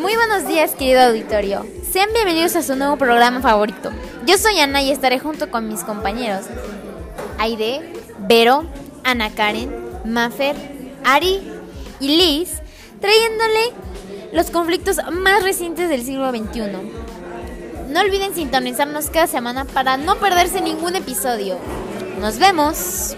Muy buenos días, querido auditorio. Sean bienvenidos a su nuevo programa favorito. Yo soy Ana y estaré junto con mis compañeros Aide, Vero, Ana Karen, Mafer, Ari y Liz, trayéndole los conflictos más recientes del siglo XXI. No olviden sintonizarnos cada semana para no perderse ningún episodio. Nos vemos.